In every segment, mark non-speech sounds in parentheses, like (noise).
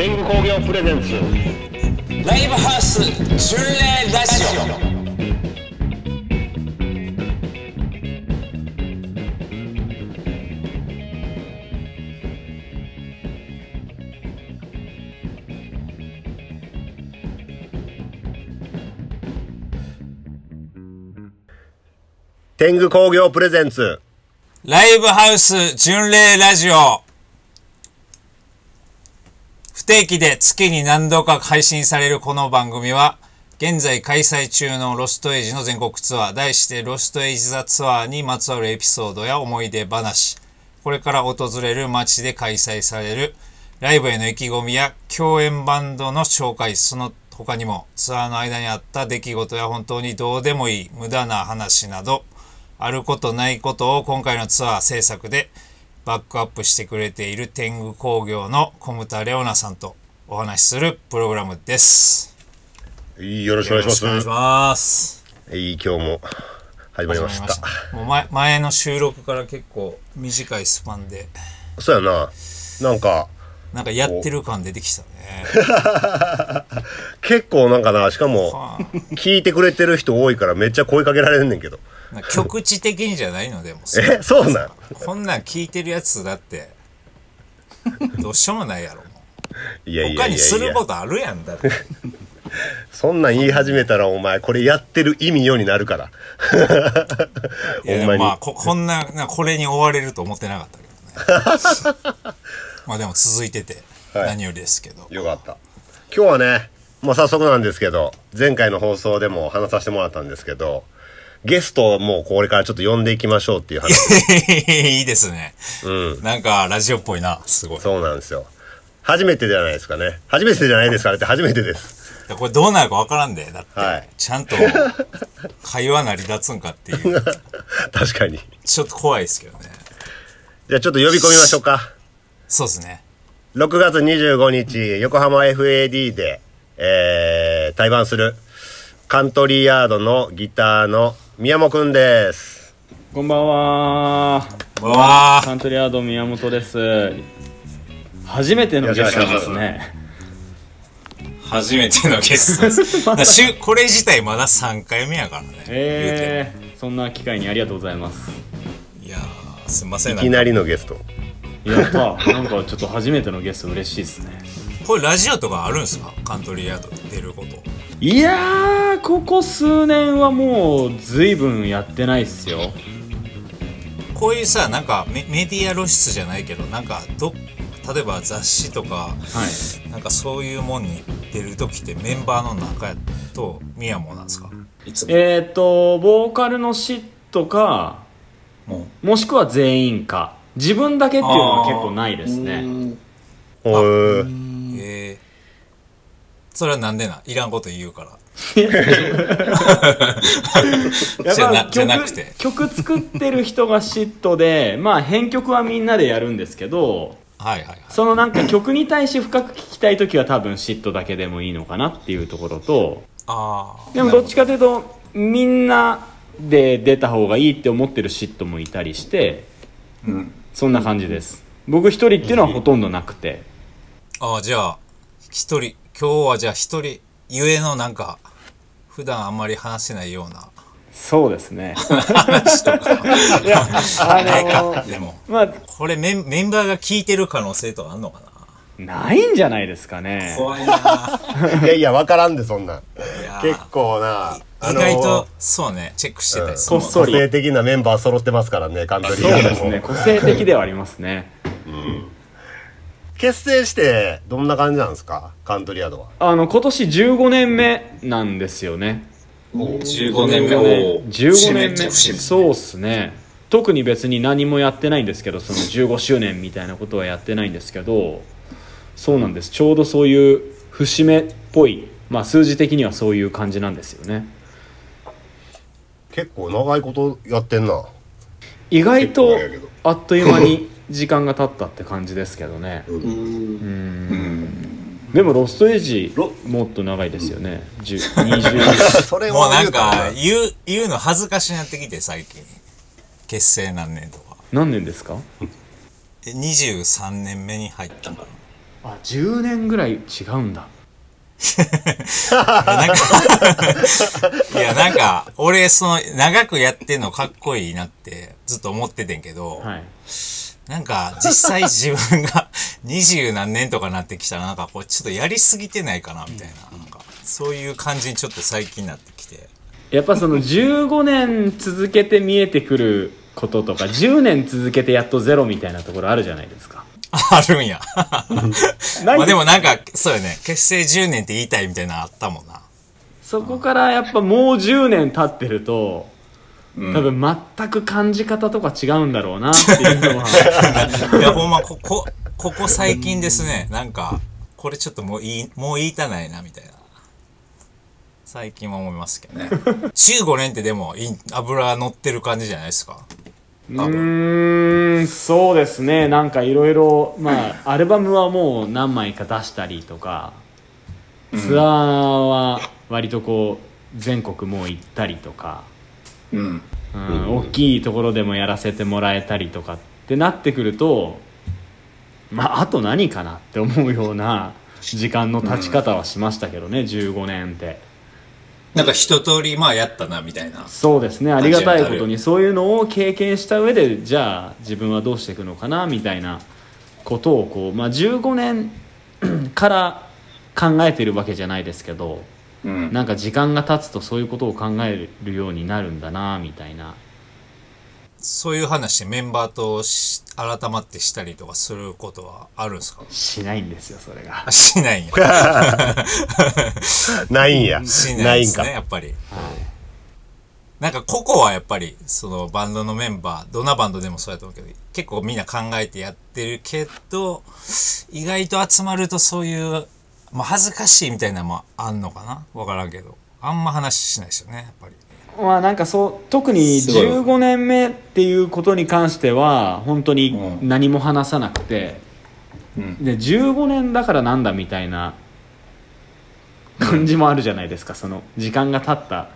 天狗工業プレゼンツ。ライブハウス巡礼ラジオ。天狗工業プレゼンツ。ライブハウス巡礼ラジオ。不定期で月に何度か配信されるこの番組は現在開催中のロストエイジの全国ツアー題してロストエイジザツアーにまつわるエピソードや思い出話これから訪れる街で開催されるライブへの意気込みや共演バンドの紹介その他にもツアーの間にあった出来事や本当にどうでもいい無駄な話などあることないことを今回のツアー制作でバックアップしてくれている天狗工業の小牟田レオナさんとお話しするプログラムです。よろしくお願いします。よろしくお願いします。いい今日も始まりました。した。もう前前の収録から結構短いスパンで。そうやな。なんかなんかやってる感出てきたね。(laughs) 結構なんかなしかもは聞いてくれてる人多いからめっちゃ声かけられんねんけど局地的にじゃないのでも。えそうなん？こんなん聞いてるやつだって。どうしようもないやろもいやいやいやい他にするやことあるやんだって。そんなん言い始めたらお前これやってる意味よになるから。いやでほんまに。もまあここんななこれに追われると思ってなかったけどね。(laughs) まあでも続いててはい。何よりですけど、よかった。今日はねもう早速なんですけど前回の放送でも話させてもらったんですけどゲストをもうこれからちょっと呼んでいきましょうっていう話。(laughs) いいですね。うん。なんかラジオっぽいな。すごい。そうなんですよ。初めてじゃないですかね。初めてじゃないですか。ねって初めてです。これどうなるかわからんで。だって、はい。ちゃんと (laughs) 会話成り立つんかっていう。(laughs) 確かに。ちょっと怖いですけどね。じゃあちょっと呼び込みましょうか。そうですね。6月25日横浜 FAD で、えー、対バンするカントリーヤードのギターの宮本くんですこんばんは。うわカントリーアード宮本です。初めてのゲストですね。ー初めてのゲスト (laughs) ですこれ自体まだ3回目やからね、えー、そんな機会にありがとうございます。いやーすいませんいきなりのゲストやった。なんかちょっと初めてのゲスト嬉しいですね。これラジオとかあるんですか？カントリーヤードで出ることいやー、ここ数年はもう随分やってないっすよ。こういうさなんかメメディア露出じゃないけどなんかど例えば雑誌とかはい。なんかそういうもんに出る時ってメンバーの中やと宮もなんですか？えーっと、ボーカルのシットか、ももしくは全員か。自分だけっていうのは結構ないですね。おーうえー、それはなんでないらんこと言うから。(laughs) じゃなぱじゃなくて。曲曲作ってる人がシットで (laughs) まあ編曲はみんなでやるんですけどはいはいはい。そのなんか曲に対して深く聞きたい時は多分シットだけでもいいのかなっていうところとああでもどっちかというとみんなで出た方がいいって思ってるシットもいたりして、そんな感じです。僕一人っていうのはほとんどなくて。ああじゃあ一人今日はじゃあ一人ゆえのなんか普段あんまり話せないような。そうですね。話とか。いやあないのか。でも。まあこれメンメンバーが聞いてる可能性とかあんのかな？いんじゃないですかね。な怖いな。いやいやわからんでそんな。結構な意外とそうね。チェックしてたりするもんこっそり個性的なメンバー揃ってますからねカントリーそうですね。個性的ではありますね結成してどんな感じなんですか？カントリーヤードは。あの今年15年目なんですよね。15年目ね15年目。そうっすね。特に別に何もやってないんですけどその15周年みたいなことはやってないんですけどそうなんです。ちょうどそういう節目っぽいまあ数字的にはそういう感じなんですよね。結構長いことやってんな。意外とあっという間に時間が経ったって感じですけどね。うん。でもロストエイジもっと長いですよね。10 20 (laughs) それもうなんか言う言うの恥ずかしなってきて最近。結成何年とか。何年ですか？え23年目に入ったからあ10年ぐらい違うんだ。(laughs) (laughs) いや、なんか、俺、その、長くやってんのかっこいいなって、ずっと思っててんけど、はいなんか、実際自分が (laughs) 二十何年とかなってきたら、なんか、こう、ちょっとやりすぎてないかな、みたいな、なんか、そういう感じにちょっと最近なってきて。やっぱその15年続けて見えてくることとか10年続けてやっとゼロみたいなところあるじゃないですかあるんや。(laughs) まあでもなんか、そうよね。結成10年って言いたいみたいなのあったもんな。そこからやっぱもう10年経ってると多分全く感じ方とか違うんだろうなっていうのは (laughs) いや、ほんま、ここ、ここ最近ですね。なんか、これちょっともういい、もう言いたないな、みたいな。最近は思いますけどね。(laughs) 15年ってでも、い油乗ってる感じじゃないですか？うーんそうですねなんかいろいろまあアルバムはもう何枚か出したりとかツアーは割とこう全国もう行ったりとか、うん。うん、大きいところでもやらせてもらえたりとかってなってくるとまああと何かなって思うような時間の経ち方はしましたけどね、15年って。なんか一通り、まあやったな、みたいな。そうですね。ありがたいことにそういうのを経験した上でじゃあ自分はどうしていくのかなみたいなことをこう、まあ、15年から考えてるわけじゃないですけどうんなんか時間が経つとそういうことを考えるようになるんだなみたいなそういう話メンバーとし改まってしたりとかすることはあるんですか？しないんですよそれがあしないんや。(laughs) ないんや。しなないいんかですね、。やっぱり。なんか、個々はやっぱり、そのバンドのメンバー、どんなバンドでもそうやと思うけど、結構みんな考えてやってるけど、意外と集まるとそういう、まあ恥ずかしいみたいなのもあんのかな？わからんけど。あんま話しないですよね、やっぱり。まあなんかそう特にすごい。15年目っていうことに関しては本当にうん。何も話さなくて、うん。で15年だからなんだみたいな感じもあるじゃないですかその時間が経った。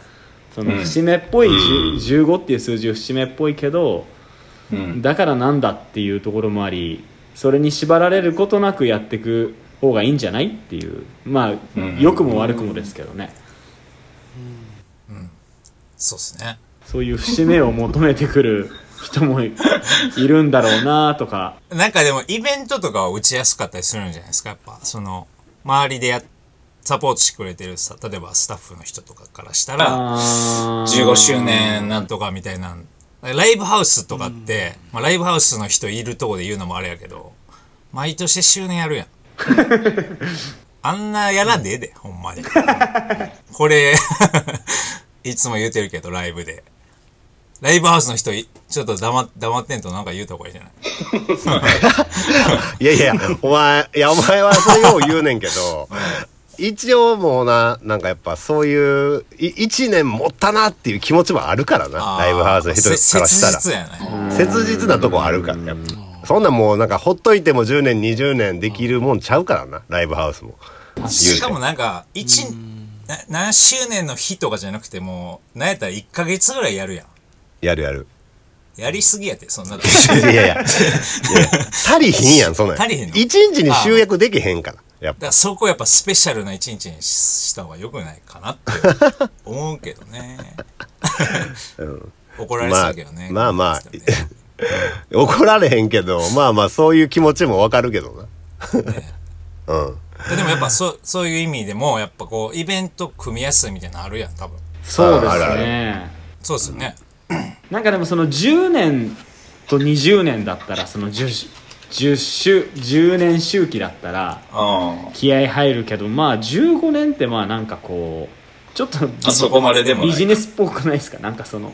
そのうん。節目っぽい、10 15っていう数字は節目っぽいけどうん。だからなんだっていうところもありそれに縛られることなくやっていく方がいいんじゃないっていうまあうん。良くも悪くもですけどね。そうですね。そういう節目を求めてくる人もいいるんだろうなとか。なんかでも、イベントとかは打ちやすかったりするんじゃないですか、やっぱ。その、周りでや、サポートしてくれてるさ、例えばスタッフの人とかからしたら、あー。15周年なんとかみたいなライブハウスとかって、まあ、ライブハウスの人いるとこで言うのもあれやけど毎年周年やるやん (laughs) あんなやらんでええでほんまにこれ (laughs) いつも言うてるけどライブでライブハウスの人いちょっと黙黙ってんとなんか言うた方がいいじゃない？(laughs) いやいや、お前、いや、お前はそれよう言うねんけど、一応もうな、なんかやっぱそういう、い一年持ったなっていう気持ちもあるからな、ライブハウスの人からしたら。せ切実やね切実なとこあるから、やっぱ。そんなんもうなんかほっといても10年、20年できるもんちゃうからな、ライブハウスも。しかもなんか一な何周年の日とかじゃなくてもうなんやったら1ヶ月ぐらいやるやんやるやる。やりすぎやてそんな (laughs) いやいやいや、足りひんやん、そんなん。足りへんの？一日に集約できへんから。やっぱ。だからそこやっぱスペシャルな一日にしした方がよくないかなって (laughs) 思うけどね。(laughs) 怒られそうだけどね。まあまあね (laughs) 怒られへんけど、まあまあそういう気持ちもわかるけどな。(laughs) うん。でもやっぱそそういう意味でもやっぱこうイベント組みやすいみたいなのあるやん多分。そうですねそうですよね。(clears throat) なんかでもその10年と20年だったらその 10, 10, 周10年周期だったらあ気合入るけどまあ15年ってまあなんかこうちょっとあそこまででもビジネスっぽくないですか？なんかその。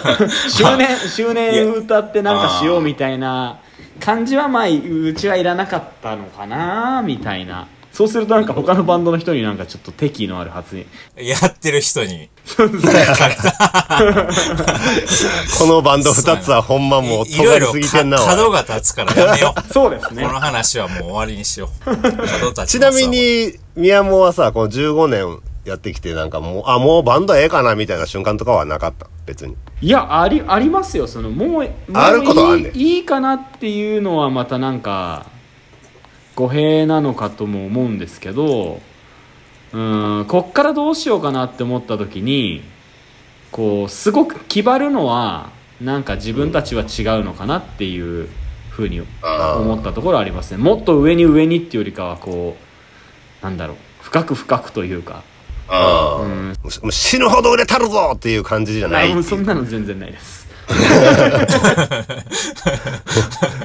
(laughs) 周年周年歌ってなんかしようみたいな感じはまあうちはいらなかったのかなみたいな。そうするとなんか他のバンドの人になんかちょっと敵意のある発言やってる人に。(laughs) このバンド2つはほんまもう尖りすぎてんな角が立つからやめよう。そうですね。この話はもう終わりにしよう。(laughs) ちなみ、に、宮本はさ、この15年やってきて、なんかもう、あ、もうバンドええかなみたいな瞬間とかはなかった。別に。いやありありますよ。そのもうあることはあんねん。いいかなっていうのはまたなんか語弊なのかとも思うんですけどうんこっからどうしようかなって思った時にこうすごく気張るのはなんか自分たちは違うのかなっていうふうにあ思ったところはありますね。もっと上に上にっていうよりかはこうなんだろう。深く深くというかああ。うん。もう死ぬほど売れたるぞっていう感じじゃない。あもうそんなの全然ないです。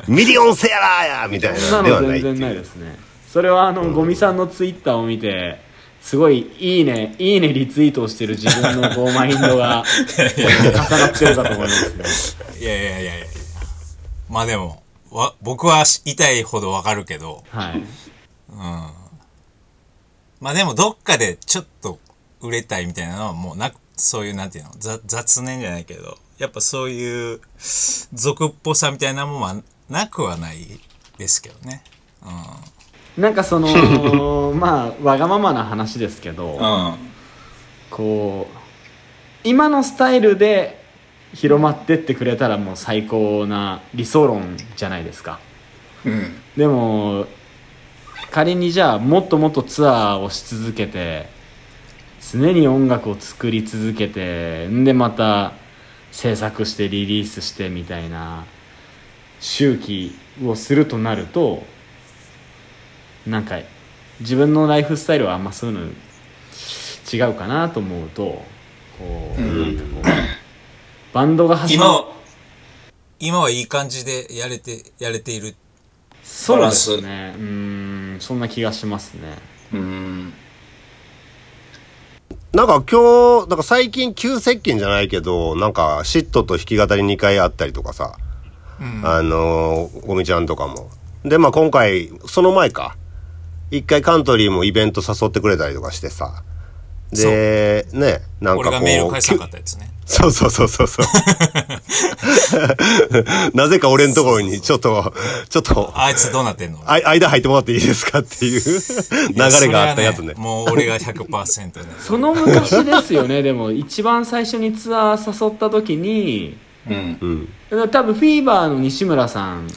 ミリオンセラーやみたいそんなの全然ないですね。それはあの、ゴミさんのツイッターを見てすごいいいねいいねリツイートをしてる自分のこうマインドが (laughs) 重なってるかと思いますね。いやいやいやいや。まあでもわ僕は痛いほどわかるけど。はいまあでもどっかでちょっと売れたいみたいなのはもうなくそういうなんていうのざ雑念じゃないけどやっぱそういう俗っぽさみたいなもんはなくはないですけどね。なんかその (laughs) まあわがままな話ですけど、うん。こう今のスタイルで広まってってくれたらもう最高な理想論じゃないですか。うん。でも仮にじゃあもっともっとツアーをし続けて常に音楽を作り続けてんでまた制作してリリースしてみたいな周期をするとなるとなんか自分のライフスタイルはあんまそういうの違うかなと思うとこう、なんかこうバンドが始ま今は今はいい感じでやれてやれている。そうですね。うんそんな気がしますね。うん。なんか今日なんか最近急接近じゃないけどなんかシットと弾き語り2回あったりとかさ、あのーゴミちゃんとかも。でまあ今回その前か。一回カントリーもイベント誘ってくれたりとかしてさ。でねなんかこう俺がメール返さなかったやつねそうそうそうそうそう。(laughs) なぜか俺のところにちょっと、ちょっと、あいつどうなってんの？あ間入ってもらっていいですかっていう流れがあったやつね。もう俺が100%ね (laughs) その昔ですよねでも一番最初にツアー誘った時にうんうん。多分フィーバーの西村さん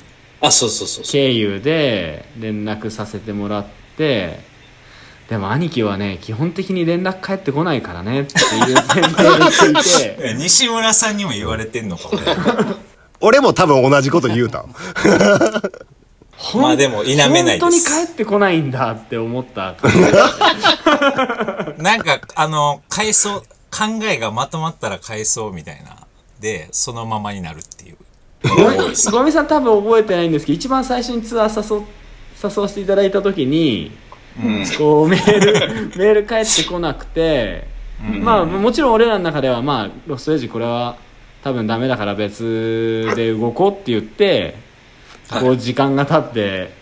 あそうそうそうそう経由で連絡させてもらってでも兄貴はね基本的に連絡返ってこないからねっていう前提で聞いて。(laughs) え西村さんにも言われてんのか俺 (laughs) 俺も多分同じこと言うたまあでも否めないです。本当に帰ってこないんだって思ったなんかあの返そう考えがまとまったら返そうみたいな。でそのままになるっていう。ゴミさん多分覚えてないんですけど一番最初にツアー誘誘わせていただいた時にうんこうメール (laughs) メール返ってこなくて、まあもちろん俺らの中ではまあロストエイジこれは多分ダメだから別で動こうって言って、こう時間が経って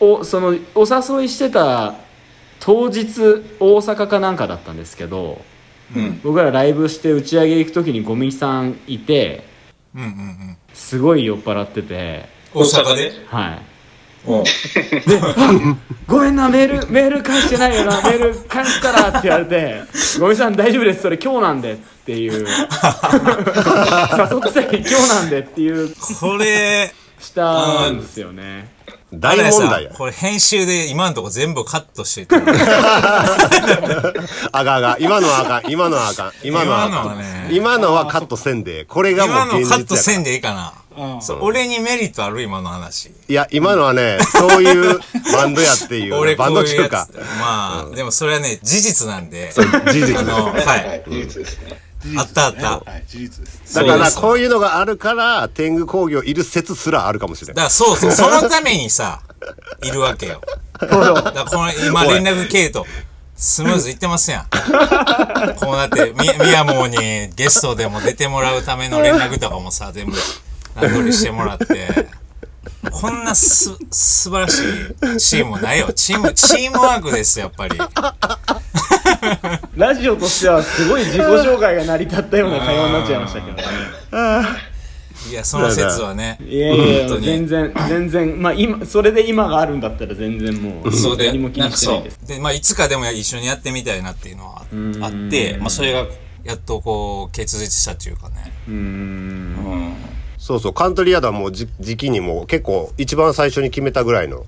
おそのお誘いしてた当日大阪かなんかだったんですけどうん。僕らライブして打ち上げ行く時にゴミさんいてうんうんうん。すごい酔っ払ってて大阪で？はいうんごめんな、メール、メール返してないよな、メール返すからって言われて、ごめんさん大丈夫です、それ今日なんでっていう、(laughs) 誘ってた日今日なんでっていう、これしたんですよね。大問題や？これ編集で今のとこ全部カットしててあがあが。今のはあかん。今のはあかん。今のはあかん。今のはね今のはカットせんで。これがも今のう現実やからカットせんでいいかなそう俺にメリットある今の話。いや、今のはね、そういうバンドやっていう。(laughs) 俺こバンドっていうかつ、まあでもそれはね事実なんで。事実あのはい。はい事実ですね。あったあった。はい、事実です。だから、そうです。こういうのがあるから、天狗工業いる説すらあるかもしれない。だからそうそう、そのためにさ、(laughs) いるわけよ。だからこの今連絡系統、スムーズいってますやん。(laughs) こうなって、み、みやもにゲストでも出てもらうための連絡とかもさ、全部段取りしてもらって、こんなす、素晴らしいチームないよ。チーム、チームワークです、やっぱり。ラジオとしてはすごい自己紹介が成り立ったような会話になっちゃいましたけどね。いや、その説はね。いやいや全然、全然、まあ今、それで今があるんだったら全然もう、そうで、何も気にしてないです。で、まあ、いつかでも一緒にやってみたいなっていうのはあって、まあ、それがやっとこう、結実したっていうかね。うーん。そうそう、カントリーヤードはもうじ時期にもう結構一番最初に決めたぐらいの、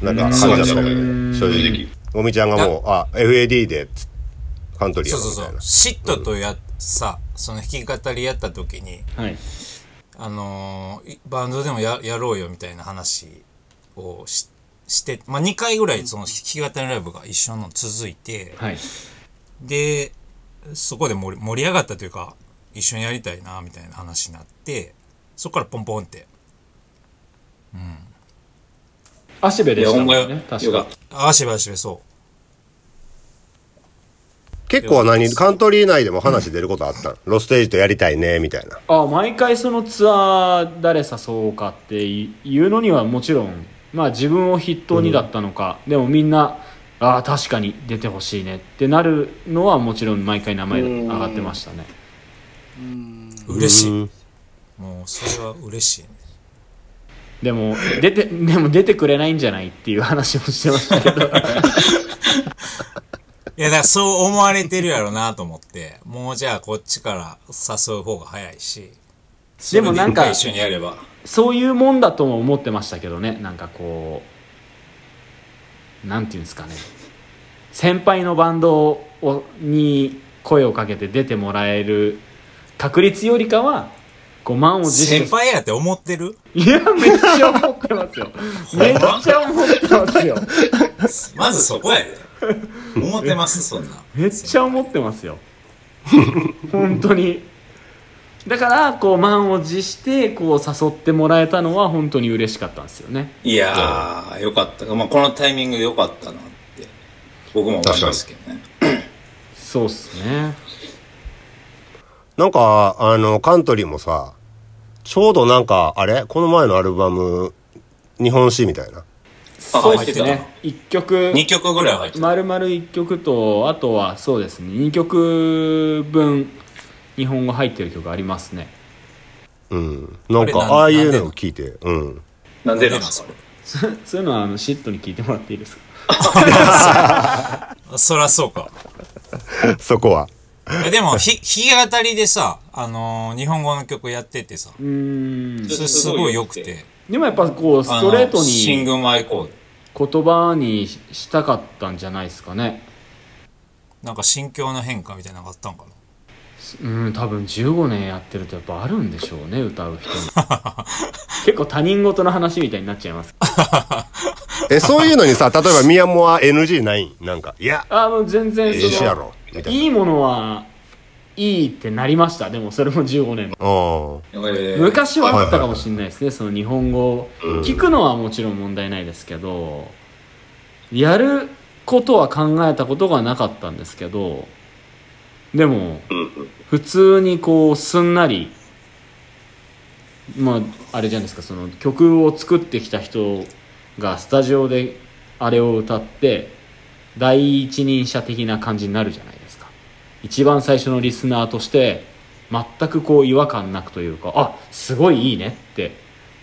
なんか感じだった。けどね、正直。おみちゃんがもう、あ、FAD で、つカントリーヤそうそうそう。ードみたいな。シットとや、さその弾き語りやった時にはい。あのーいバンドでもややろうよみたいな話をしして、まあ、2回ぐらいその弾き語りライブが一緒の続いてはい。でそこで盛り盛り上がったというか一緒にやりたいなみたいな話になってそこからポンポンって。足部いや、ほんまでしたもよんね確かよかった。あしばしばそ結構何、カントリー内でも話出ることあったの？ロステージとやりたいね、みたいな。あ毎回そのツアー誰誘おうかっていうのにはもちろんまあ自分を筆頭にだったのか、でもみんなああ確かに出てほしいねってなるのはもちろん毎回名前上がってましたね。う嬉しい。うんもうそれは嬉しいね。でも出てでも出てくれないんじゃないっていう話もしてましたけど。(laughs) いやだからそう思われてるやろなと思ってもうじゃあこっちから誘う方が早いしでもなんか一緒にやれば。そういうもんだとも思ってましたけどね。なんかこうなんていうんですかね。先輩のバンドをに声をかけて出てもらえる確率よりかはこう満を持して先輩やって思ってる？いやめっちゃ思ってますよ。(laughs) めっちゃ思ってますよ。まずそこやで。思ってますそんな。めっちゃ思ってますよ。本当に。だからこう満を持してこう誘ってもらえたのは本当に嬉しかったんですよね。いやー、よかった。まあ、このタイミングでよかったなって、僕も思いますけどね。そうっすね。なんか、あの、カントリーもさ、ちょうどなんか、あれ？この前のアルバム、日本史みたいな。そうです入ってね一曲。2曲ぐらい入ってる丸々1曲とあとはそうですね。2曲分日本語入ってる曲ありますね。うん。なんか、あああいうのを聞いて、うん。なんでなん？ですかそ (laughs) そういうのはあのシットに聞いてもらっていいですか？れ (laughs) そらそうか。(laughs) そこは。えでもひ弾き語りでさあのー日本語の曲やっててさ。うーん。それすごい良くて。でもやっぱこうストレートあのシンにグマイコ言葉にしたかったんじゃないですかね。なんか心境の変化みたいなのがあったんかなうん多分15年やってるとやっぱあるんでしょうね歌う人に。(laughs) 結構他人事の話みたいになっちゃいます。(laughs) え、そういうのにさ、例えば宮本は NG ないん？なんか、いや、あもう全然ええしやろ。みたいいいものはいいってなりました。でもそれも15年。昔はあったかもしれないですね、その日本語。聞くのはもちろん問題ないですけどやることは考えたことがなかったんですけどでも普通にこうすんなりまああれじゃないですかその曲を作ってきた人がスタジオであれを歌って第一人者的な感じになるじゃないですか一番最初のリスナーとして全くこう違和感なくというかあすごいいいねって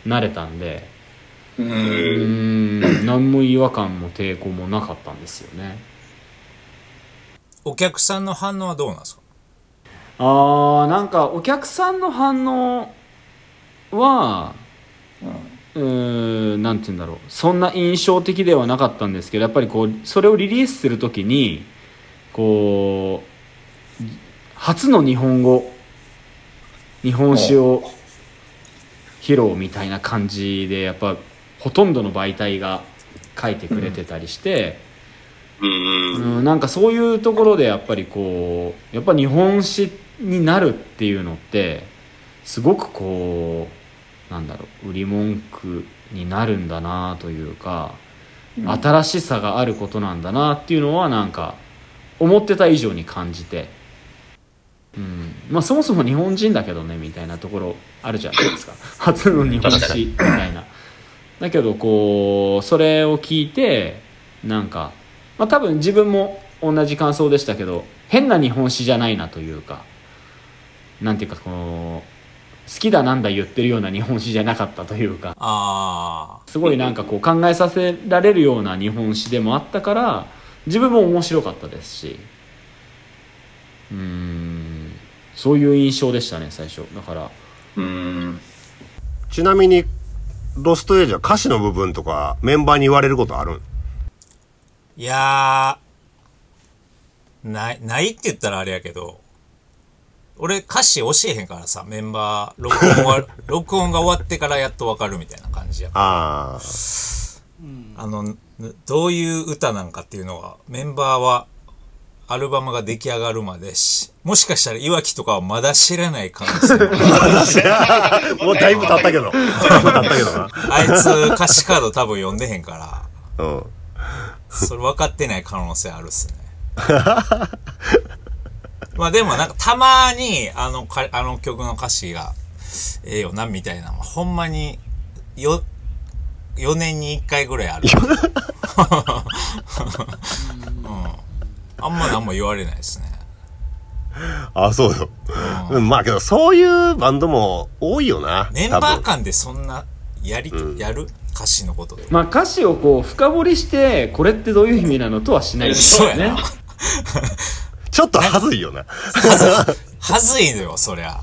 なれたんでう。ん何も違和感も抵抗もなかったんですよねお客さんの反応はどうなんですか？あーなんかお客さんの反応はうーんなんて言うんだろう。そんな印象的ではなかったんですけどやっぱりこうそれをリリースするときにこう初の日本語日本史を披露みたいな感じでやっぱほとんどの媒体が書いてくれてたりして、うん、なんかそういうところでやっぱりこうやっぱ日本史になるっていうのってすごくこうなんだろう売り文句になるんだなというか、新しさがあることなんだなっていうのはなんか思ってた以上に感じて、うん、まあそもそも日本人だけどねみたいなところあるじゃないですか。(laughs) 初の日本史みたいな。だけどこうそれを聞いてなんかまあ多分自分も同じ感想でしたけど変な日本史じゃないなというかなんていうかこの好きだなんだ言ってるような日本史じゃなかったというかあすごいなんかこう考えさせられるような日本史でもあったから自分も面白かったですしうーんそういう印象でしたね最初。だからうん。ちなみに、ロストエイジは歌詞の部分とかメンバーに言われることあるん？いやー、ない、ないって言ったらあれやけど、俺歌詞教えへんからさ、メンバー、録音は、(laughs) 録音が終わってからやっとわかるみたいな感じや。ああ。あの、ぬどういう歌なんかっていうのが、メンバーは、アルバムが出来上がるまでし、もしかしたらいわきとかはまだ知らない可能性もある (laughs) もうだいぶ経ったけど。(laughs) だいぶ経ったけどな。あいつ歌詞カード多分読んでへんから、うん。(laughs) それ分かってない可能性あるっすね。(laughs) まあでもなんかたまにあのかあの曲の歌詞がええよなみたいなのはほんまによ4年に1回ぐらいある。(laughs) うん、あんま何も言われないですね。あ、そうよ。うん、まあけど、そういうバンドも多いよな。メンバー間でそんなやり、やる？歌詞のことで。まあ歌詞をこう深掘りしてこれってどういう意味なのとはしないですよねそうやな。(laughs) ちょっとはずいよな。はずいのよ、そりゃ。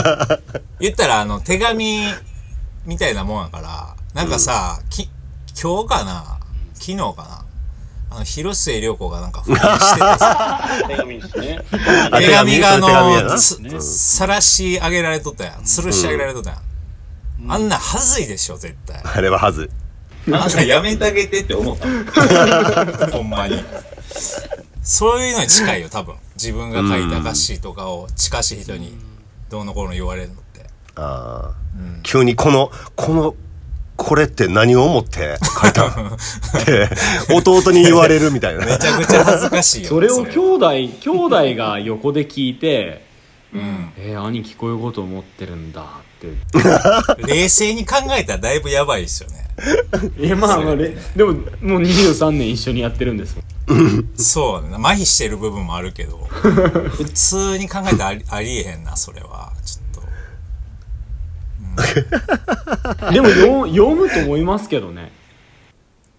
(laughs) 言ったら、あの、手紙みたいなもんやから、なんかさ、き、今日かな？昨日かな？あの、広末涼子がなんか不倫しててさ、(laughs) 手紙ですね。あ手紙があ手紙？やなの、つさらし上げられとったやん。吊るし上げられとったやん。あんなはずいでしょ、絶対。あれははずい。なんかやめてあげてって思った。(laughs) ほんまに。そういうのに近いよ、多分。自分が書いた歌詞とかを近しい人にどうのこうの言われるのって。ああ、急にこの、この、これって何を思って書いたん (laughs) って、弟に言われるみたいなねめ。ちゃくちゃ恥ずかしいよ。(laughs) それをは兄弟兄弟が横で聞いてうん。「えー、兄貴こういうこと思ってるんだ」って (laughs) 冷静に考えたらだいぶやばいですよね。(laughs) いやまあまあれでももう23年一緒にやってるんですもんそうね。麻痺してる部分もあるけど、(laughs) 普通に考えたらありありえへんな、それは。ちょっでもよ読むと思いますけどね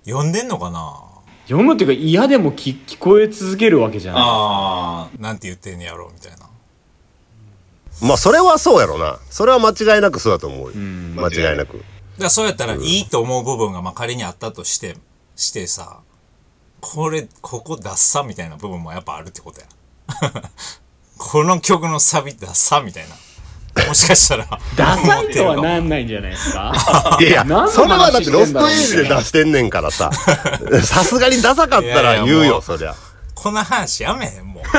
と。読んでんのかな？読むっていうか嫌でも聞聞こえ続けるわけじゃないあなんて言ってんねやろうみたいな。まあ、それはそうやろな。それは間違いなくそうだと思うよ。ん間違いなく。だからそうやったらいいと思う部分がまあ仮にあったとして、してさ、これ、ここダッサみたいな部分もやっぱあるってことや。(laughs) この曲のサビダッサみたいな。もしかしたら。ダサいとはなんないんじゃないですか？いやいや、(laughs) それはだってロストエイジで出してんねんからさ。さすがにダサかったら言うよ、いやいやもうそりゃ。こんな話やめへん、もう。(laughs)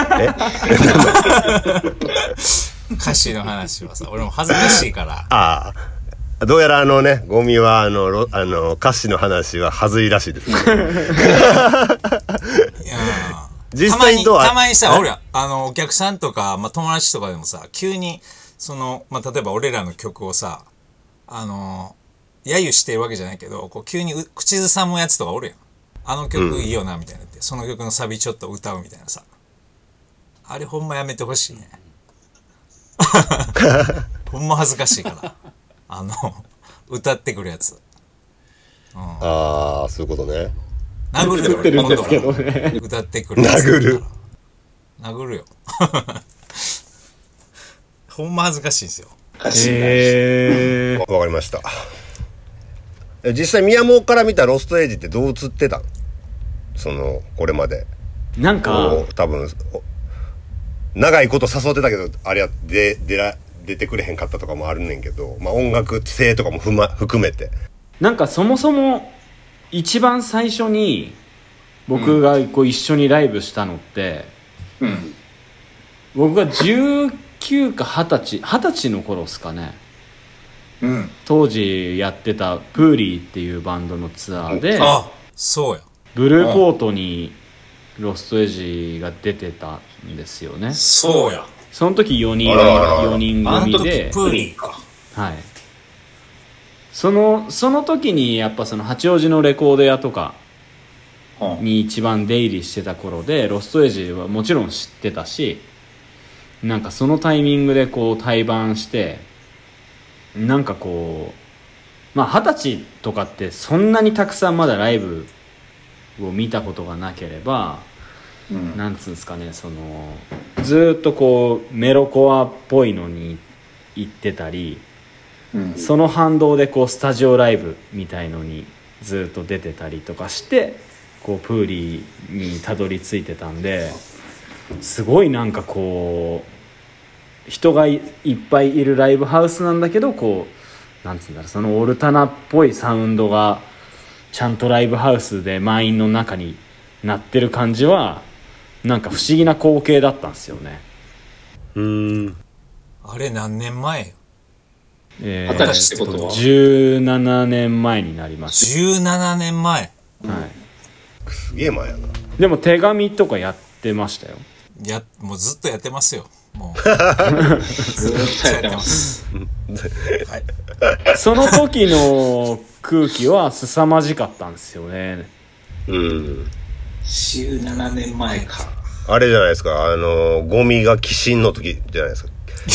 歌詞の話はさ、俺も恥ずかしいから。(laughs) ああ。どうやらあのね、ゴミはあの、ろあの、歌詞の話ははずいらしいですね。いや実たまに、際にどうたまにさ、俺ら、あの、お客さんとか、まあ、友達とかでもさ、急に、その、まあ、例えば俺らの曲をさ、あの、揶揄してるわけじゃないけど、こう、急にう口ずさむやつとかおるやん。あの曲いいよな、みたいなって、その曲のサビちょっと歌うみたいなさ。あれほんまやめてほしいね。(laughs) ほんま恥ずかしいから。あの、歌ってくるやつ。ああ、そういうことね。殴るよ作ってるんですけどね。歌ってくるやつ殴る。殴るよ。(laughs) ほんま恥ずかしいんですよ。えわかりました。え実際、宮本から見たロストエイジってどう映ってたん？その、これまで。ー、なんか多分、お長いこと誘ってたけど、あれは出、出ら、出てくれへんかったとかもあるねんけど、まあ音楽性とかもふま、含めて。なんかそもそも一番最初に僕がこう一緒にライブしたのって、うん。僕が19か20歳20歳の頃ですかねうん。当時やってたプーリーっていうバンドのツアーであそうやブルーポートにロストエイジが出てたんですよね。そうや。その時4人あららら。4人組で。プーリーか。はい。そのその時にやっぱその八王子のレコード屋とかうん。に一番出入りしてた頃でロストエイジはもちろん知ってたしなんかそのタイミングでこう対バンしてなんかこうまあ二十歳とかってそんなにたくさんまだライブを見たことがなければうん。なんつうんですかねそのずーっとこうメロコアっぽいのに行ってたりうんその反動でこうスタジオライブみたいのにずっと出てたりとかしてこうプーリーにたどり着いてたんですごいなんかこう人がいいっぱいいるライブハウスなんだけどこうなんつうんだろうそのオルタナっぽいサウンドがちゃんとライブハウスで満員の中になってる感じはなんか不思議な光景だったんですよね。うーん。あれ何年前？え二十歳ってことは？17年前になります、17年前。はい、すげえ前やな。でも手紙とかやってましたよ。やもうずっとやってますよ。もう。(laughs) ずーっとやってます。はい。その時の空気は凄まじかったんですよね。うん。17年前か。あれじゃないですか、あの、ゴミが鬼神の時じゃないですか。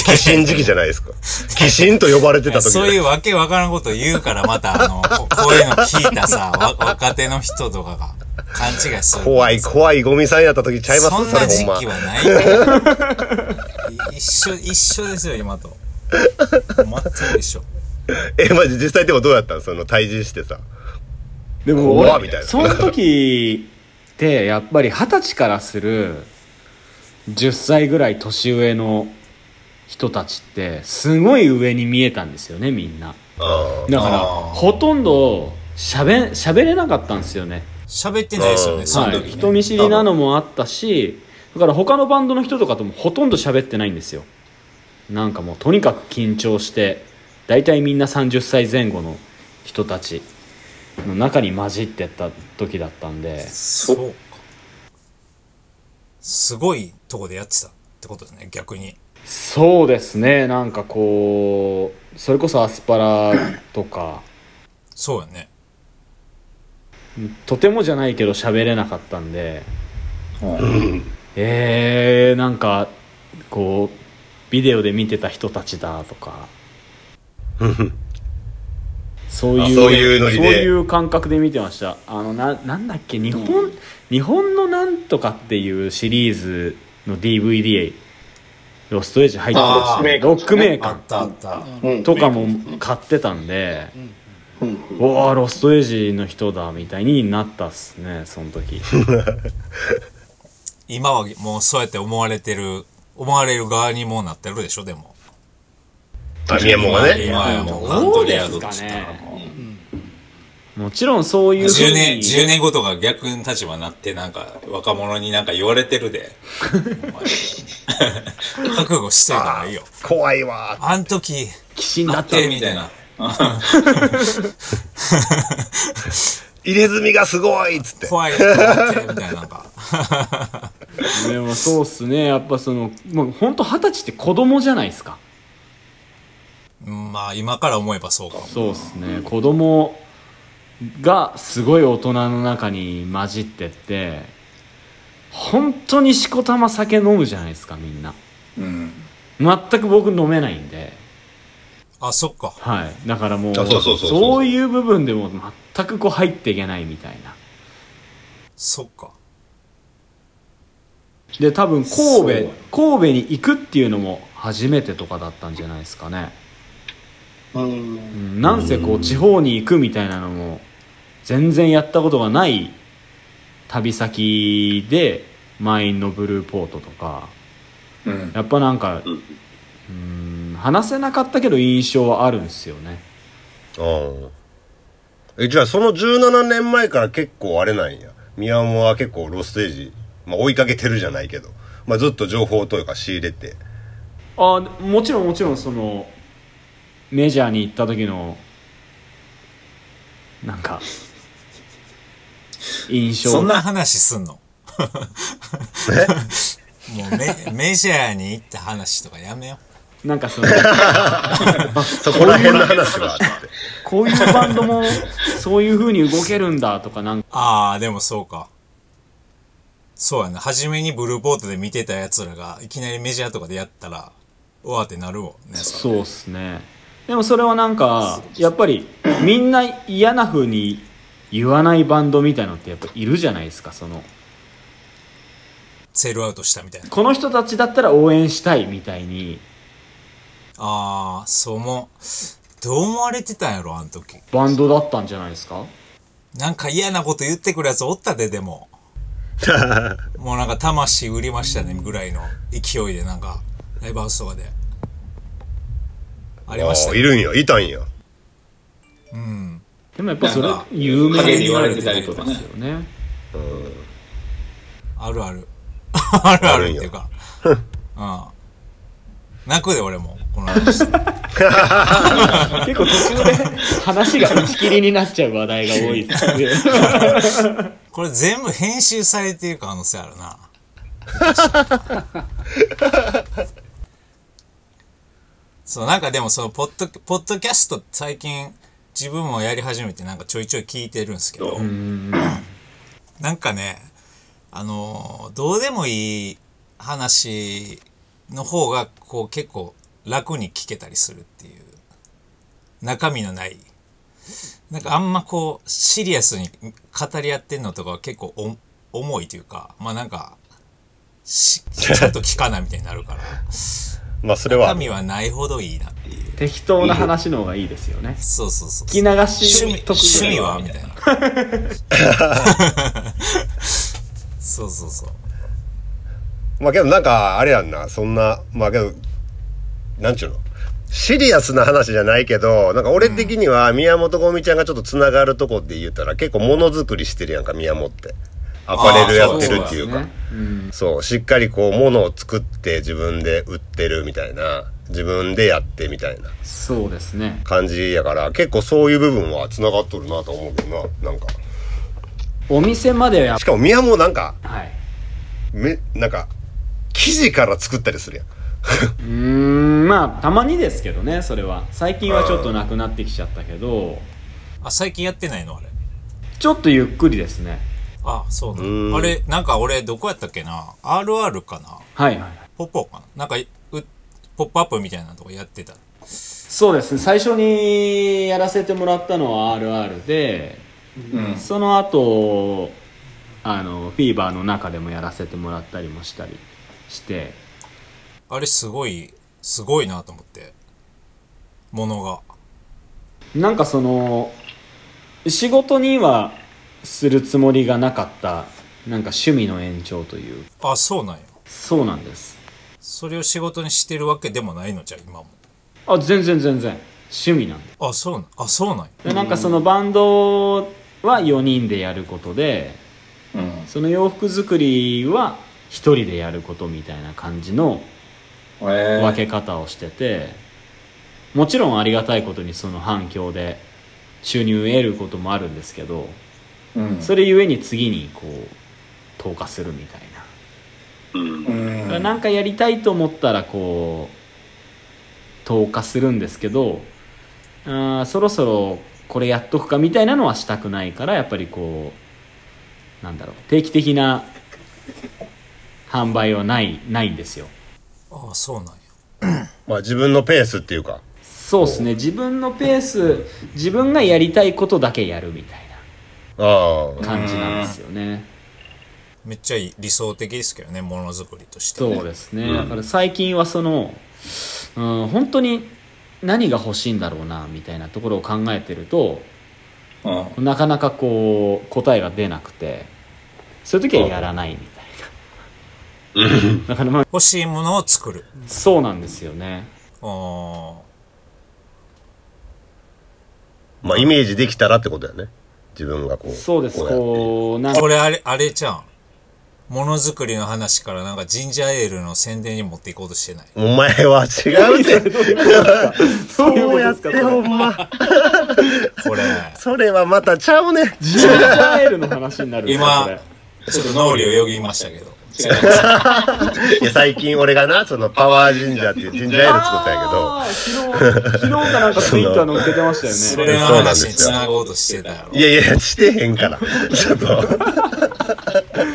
鬼神時期じゃないですか。(laughs) 鬼神と呼ばれてた時そういうわけわからんこと言うからまたあのここういうの聞いたさわ若手の人とかが勘違いする怖い怖いゴミさんやった時ちゃいます？そんそれほんまな時期。はないよ一緒一緒ですよ今と全く一緒 (laughs) え、マジ実際でもどうやったん？その退治してさ。でもみたいなその時ってやっぱり二十歳からする10歳ぐらい年上の人たちってすごい上に見えたんですよねみんな。あだからほとんどしゃべ喋れなかったんですよね。喋ってないですよねはい、人見知りなのもあったしだから他のバンドの人とかともほとんど喋ってないんですよ。なんかもうとにかく緊張して大体みんな30歳前後の人たちの中に混じってった時だったんで。そうか。すごいとこでやってたってことですね逆に。そうですね。なんかこうそれこそアスパラとか。そうやね。とてもじゃないけど喋れなかったんで。うん。えー、なんかこうビデオで見てた人たちだとかそういうあそういうノリで。そういう感覚で見てました。あのななんだっけ日本、日本のなんとかっていうシリーズの DVD ロストエイジ入ってましたロックメーカあったあった。うん。ーとかも買ってたんで、うん。おおロストエイジの人だみたいになったっすねその時。(laughs) 今はもうそうやって思われてる思われる側にもうなってるでしょでもあ。宮本がね。今はもうカントリーヤードって言ったらもちろんそういうふう10に年10年後とか逆の立場になってなんか若者になんか言われてるで。覚悟してるからいいよ。怖いわ。あん時鬼神だだってみたいな。(laughs) 入れ墨がすごいっつって。怖いってなってみたいななんか。(laughs) でもそうっすね。やっぱそのもう本当二十歳って子供じゃないですか。うんまあ今から思えばそうかも。そうっすね。子供がすごい大人の中に混じってって本当にしこたま酒飲むじゃないですかみんな。うん。全く僕飲めないんで。あそっか。はい。だからもうあそうそうそうそう。そういう部分でも全くこう入っていけないみたいな。そっか。で多分そう。神戸神戸に行くっていうのも初めてとかだったんじゃないですかねうんうんなんせこう地方に行くみたいなのも全然やったことがない旅先で満員のブルーポートとかうんやっぱなんかうん話せなかったけど印象はあるんですよねうん。え、じゃあその17年前から結構あれなんや。宮本は結構ロステージ、まあ追いかけてるじゃないけど、まあずっと情報というか仕入れて。あもちろんもちろんそのメジャーに行った時のなんか印象。そんな話すんの？もうメメジャーに行った話とかやめよなんかその (laughs) そこら辺の話はあって。こういうバンドもそういう風に動けるんだとかなんか。ああでもそうか。そうやな。初めにブルーポートで見てたやつらがいきなりメジャーとかでやったらうわーってなるわねれ。そうっすねでもそれはなんかやっぱりみんな嫌な風に言わないバンドみたいのってやっぱいるじゃないですかそのセールアウトしたみたいなこの人たちだったら応援したいみたいにああそうもどう思われてたんやろ、あの時。バンドだったんじゃないですか？なんか嫌なこと言ってくるやつおったで、でも。(laughs) もうなんか魂売りましたね、ぐらいの勢いで、なんか、ライブハウスとかで。ありましたよ。ああいるんや、いたんや。うん。でもやっぱそれ有名に言われてたりとかですよねあるある。(laughs) あるああるんやるっていうか。うん。泣くで、俺も。この話。結構途中で話が打ち切りになっちゃう話題が多いですね (laughs) これ全部編集されてる可能性あるな。(laughs) そう、なんかでもそのポッド、ポッドキャスト最近自分もやり始めてなんかちょいちょい聞いてるんですけど、なんかね、あのーどうでもいい話の方がこう結構楽に聞けたりするっていう中身のないなんかあんまこうシリアスに語り合ってんのとかは結構お重いというかまあなんかしちゃんと聞かないみたいになるからまあ、それは。中。身はないほどいいなっていう。適当な話の方がいいですよね。そうそうそう。聞き流し趣味趣味はみたいな。そうそうそう。まあけどなんか、あれやんな、そんな、まあけど、なんちゅうの？シリアスな話じゃないけど、なんか俺的には宮本ゴミちゃんがちょっと繋がるとこって言ったら結構ものづくりしてるやんか、宮本って。アパレルやってるっていうか。そうですねうんそう、しっかりこう、ものを作って自分で売ってるみたいな、自分でやってみたいな。そうですね。感じやから、結構そういう部分は繋がっとるなと思うけどな、なんか。お店まではやっしかも宮本なんか、ぱはい。め、なんか、生地から作ったりするやん。うーんまあたまにですけどねそれは。最近はちょっとなくなってきちゃったけど。あ最近やってないのあれ。ちょっとゆっくりですねあそうなうん。のあれなんか俺どこやったっけな？RR かな？はいはいポッポかな？なんかうポップアップみたいなとこやってた。そうです。ね最初にやらせてもらったのは RR でうん。その後あのフィーバーの中でもやらせてもらったりもしたりして。あれすごいすごいなと思って。ものが。なんかその仕事にはするつもりがなかったなんか趣味の延長という。あそうなんや。そうなんです。それを仕事にしてるわけでもないのじゃ今も。あ全然全然趣味なんで。あそうなんあそうなんや。でなんかそのバンドは4人でやることでうん。その洋服作りは1人でやることみたいな感じのえ。ー、分け方をしててもちろんありがたいことにその反響で収入を得ることもあるんですけどうん。それゆえに次にこう投下するみたいなうん。なんかやりたいと思ったらこう投下するんですけどあーそろそろこれやっとくかみたいなのはしたくないからやっぱりこうなんだろう定期的な販売はないないんですよあそうなんやまあ自分のペースっていうか。そうですね自分のペース自分がやりたいことだけやるみたいああ。な感じなんですよね。めっちゃいい理想的ですけどねものづくりとして、そうですね、だから最近はその、うん、本当に何が欲しいんだろうなみたいなところを考えてるとうん。なかなかこう答えが出なくてそういう時はやらないみたいな。だからまあ欲しいものを作る。そうなんですよね。あまあイメージできたらってことやね。自分がこう。そうですこうなんかこれあれあれじゃんものづくりの話からなんかジンジャーエールの宣伝に持っていこうとしてない？お前は違うって。(laughs) そうやってほんま。これそれはまたちゃうね。ジンジャーエールの話になる今ちょっと脳裏をよぎりましたけど違います (laughs) いや最近俺がな、そのパワージンジャーっていうジンジャーエール作ったんやけど。昨日昨日かなんかツイッター載っけてましたよねそれの話につなごうとしてたやろいやいや、してへんから。ちょっと。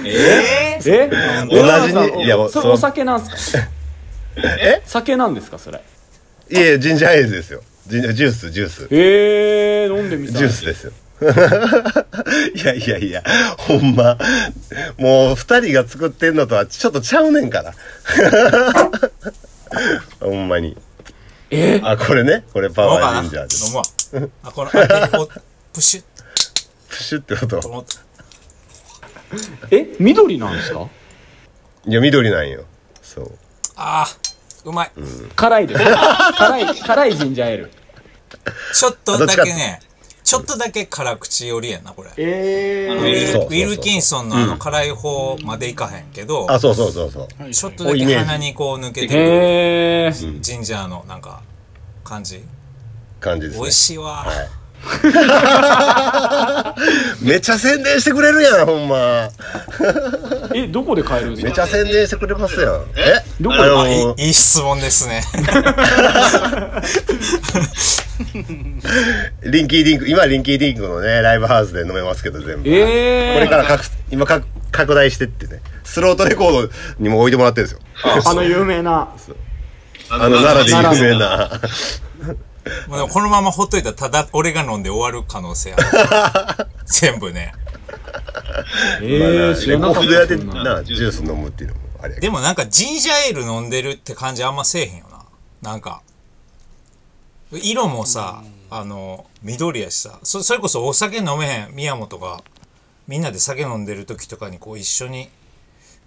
えー、え？同じにいやそれお酒なんすか？え？酒なんですかそれ？いやいや、ジンジャーエールですよ。ジュース、ジュース。えー、飲んでみたいジュースですよ。(laughs) いやいやいや、ほんま。もう二人が作ってんのとはちょっとちゃうねんから。(laughs) ほんまに。え？あ、これね？これパワーレンジャーです。飲むわあこのあ手にこうプシュップシュってこと？と。思ってえ？緑なんですか？いや、緑なんよ。そう。あーうまい、辛いです辛い辛いジンジャーエールちょっとだけねちょっとだけ辛口寄りやなこれ。ウえあのィルウィルキンソンのあの辛い方までいかへんけど、あ、そうそうそうそう。ちょっとだけ鼻にこう抜けてくるへえジ。ンジャーのなんか感じ。感じですね。美味。しいわ、はい。(laughs) めちゃ宣伝してくれるやん、ほんま。えどこで買えるんですか？めちゃ宣伝してくれますよ。え？どこあのあいいいい質問ですね (laughs) リンキーリンク、今リンキーリンクのね、ライブハウスで飲めますけど、全部。ええこれから拡今か拡大してってね。スロートレコードにも置いてもらってるんですよ。あの有名なあの、奈良で有名な。(laughs) もうでもこのままほっといたらただ俺が飲んで終わる可能性ある。(laughs) 全部ね。ええ知らなかっレコード屋でたそんなな、ジュース飲むっていうのもあれやけど。でもなんかジンジャーエール飲んでるって感じあんませえへんよな。なんか色もさあの緑やしさ。そそれこそお酒飲めへん宮本がみんなで酒飲んでる時とかにこう一緒に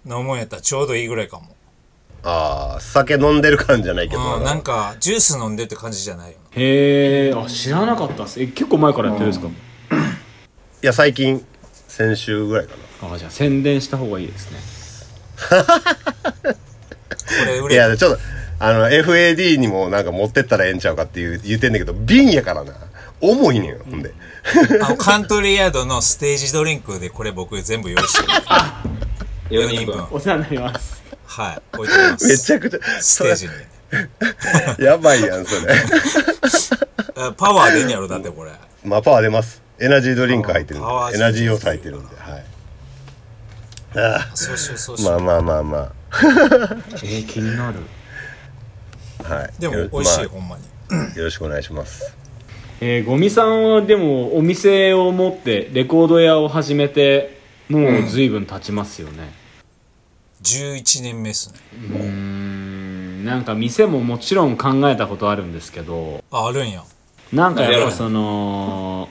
飲むんやったらちょうどいいぐらいかもああ、酒飲んでる感じゃないけど。うん、なんかジュース飲んでって感じじゃないよ。へえあ知らなかったっす。え結構前からやってるんですか？いや、最近、先週ぐらいかあじゃあ宣伝した方がいいですね。これ売な。いれや、ちょっと、あの、FAD にもなんか持ってったらええんちゃうかっていう言ってんだけど、瓶やからな。重いねんよ、ほんで。あのカントリーヤードのステージドリンクでこれ僕全部用意してる。4 4人分。お世話になりますはい置いてますめちゃくちゃ、ステージにやばいやん、それ。(laughs) あパワー出んやろだってこれまあ、パワー出ます。エナジードリンク入ってるんで。パワーエナジー要素入ってるんで、はい。あそうしようそうあしよう、まあまあまあまえー、気になるあ。はい。でもよ美味しい、まほんまにあよろしくお願いします。えー、ゴミさんはでもお店を持ってレコード屋を始めてもう随分経ちますよね11年目っすね。うーん。なんか店ももちろん考えたことあるんですけど。ああるんや。なんかやっぱその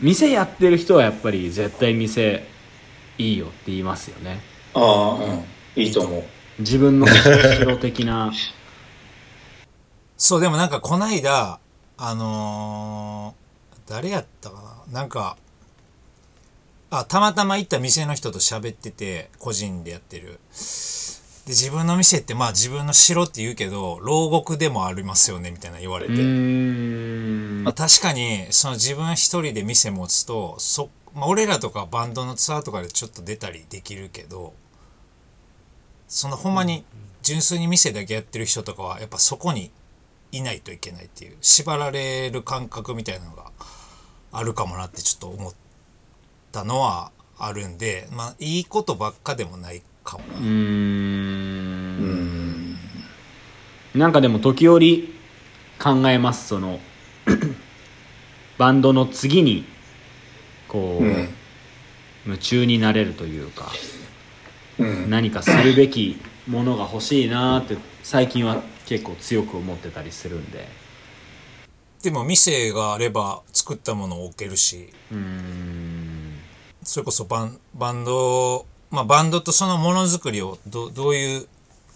店やってる人はやっぱり絶対店いいよって言いますよね。ああうん。いいと思う。自分の城的な。(laughs) そうでもなんかこないだあのー誰やったかな。なんかあたまたま行った店の人と喋ってて個人でやってる。で自分の店ってまあ自分の城って言うけど牢獄でもありますよねみたいな言われて、まあ、確かにその自分一人で店持つとそ、まあ、俺らとかバンドのツアーとかでちょっと出たりできるけどそのほんまに純粋に店だけやってる人とかはやっぱそこにいないといけないっていう縛られる感覚みたいなのがあるかもなってちょっと思ったのはあるんでまあいいことばっかでもないかも。な。うーん。なんかでも時折考えますその (clears throat) バンドの次にこう、うん。夢中になれるというかうん。何かするべきものが欲しいなーって最近は結構強く思ってたりするんで。でも店があれば作ったものを置けるし。うーんそれこそバンバンドまあバンドとそのものづくりをどどういう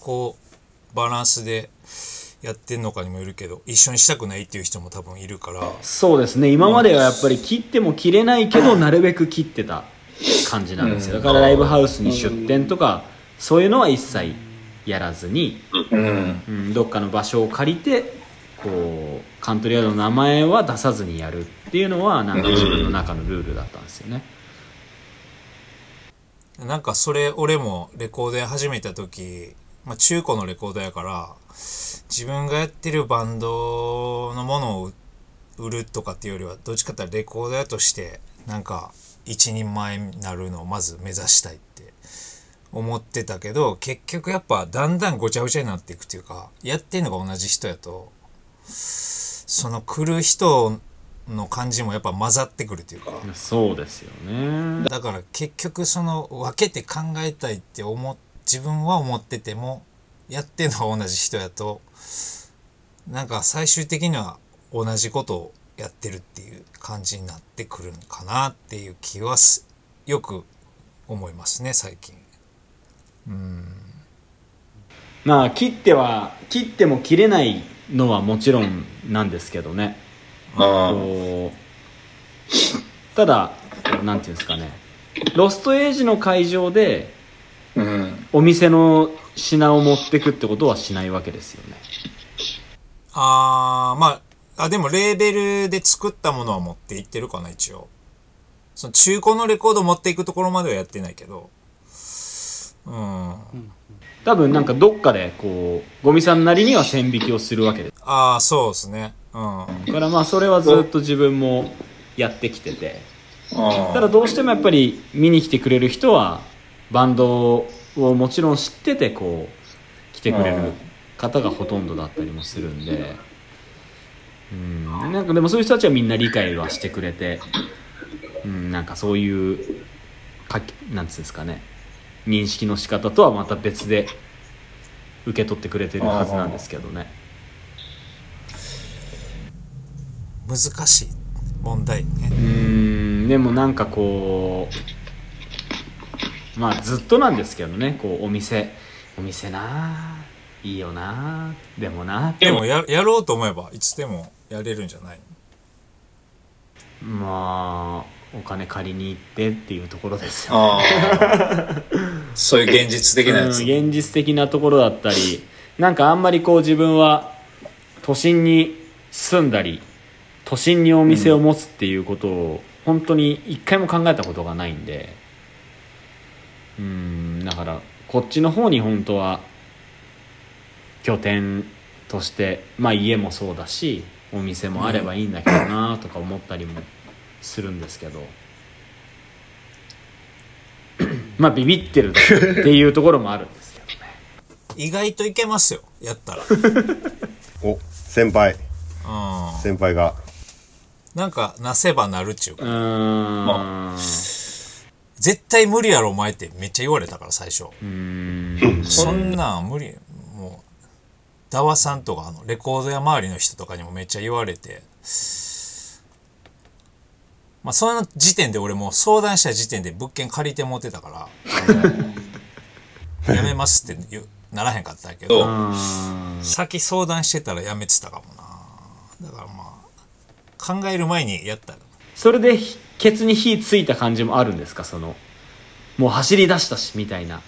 こうバランスでやってんのかにもよるけど一緒にしたくないっていう人も多分いるから。そうですね。今まではやっぱり切っても切れないけどなるべく切ってた感じなんですよ。だからライブハウスに出店とかそういうのは一切やらずに、うん。うん、どっかの場所を借りてこうカントリーヤードの名前は出さずにやるっていうのはなんか自分の中のルールだったんですよねなんかそれ俺もレコード屋始めた時、まあ、中古のレコード屋から自分がやってるバンドのものを売るとかっていうよりはどっちかっていうとレコード屋としてなんか一人前になるのをまず目指したいって思ってたけど結局やっぱだんだんごちゃごちゃになっていくっていうかやってんのが同じ人やとその来る人の感じもやっぱ混ざってくるっていうか。そうですよね。だから結局その分けて考えたいって思っ自分は思っててもやってんのは同じ人やとなんか最終的には同じことをやってるっていう感じになってくるのかなっていう気はすよく思いますね最近。まあ切っては切っても切れないのはもちろんなんですけどね。あこうただなんていうんですかね。ロストエイジの会場であ。うん。お店の品を持ってくってことはしないわけですよね。あーまああでもレーベルで作ったものは持っていってるかな一応。その中古のレコード持っていくところまではやってないけど。うん。多分なんかどっかでこうゴミさんなりには線引きをするわけです。ああそうですね。うんだからまあそれはずっと自分もやってきてて。あただどうしてもやっぱり見に来てくれる人はバンドをもちろん知っててこう来てくれる方がほとんどだったりもするんで。うん。なんかでもそういう人たちはみんな理解はしてくれて。うん。なんかそういうかきなんつうんですかね。認識の仕方とはまた別で受け取ってくれてるはずなんですけどね難しい問題ね。うーんでもなんかこうまあずっとなんですけどね。こうお店。お店なあ。いいよなあ。でもなでもややろうと思えばいつでもやれるんじゃない？まあお金借りに行ってっていうところですよ。ああ。(laughs) そういう現実的なやつ。うん現実的なところだったり。なんかあんまりこう自分は都心に住んだり都心にお店を持つっていうことを本当に一回も考えたことがないんで。うんだからこっちの方に本当は拠点としてまあ家もそうだしお店もあればいいんだけどなとか思ったりもするんですけど。(coughs) まあビビってるっていうところもあるんですけどね。意外といけますよやったら。(laughs) お先輩。うん。先輩がなんかなせばなるっちゅうか。うーん。絶対無理やろお前ってめっちゃ言われたから最初。そんなん無理。もうダワさんとかあのレコード屋周りの人とかにもめっちゃ言われて。まあその時点で俺もう相談した時点で物件借りて持ってたからやめますって言うならへんかったけど先相談してたらやめてたかもな。だからまあ考える前にやった。らそれでひケツに火ついた感じもあるんですか？そのもう走り出したしみたいな。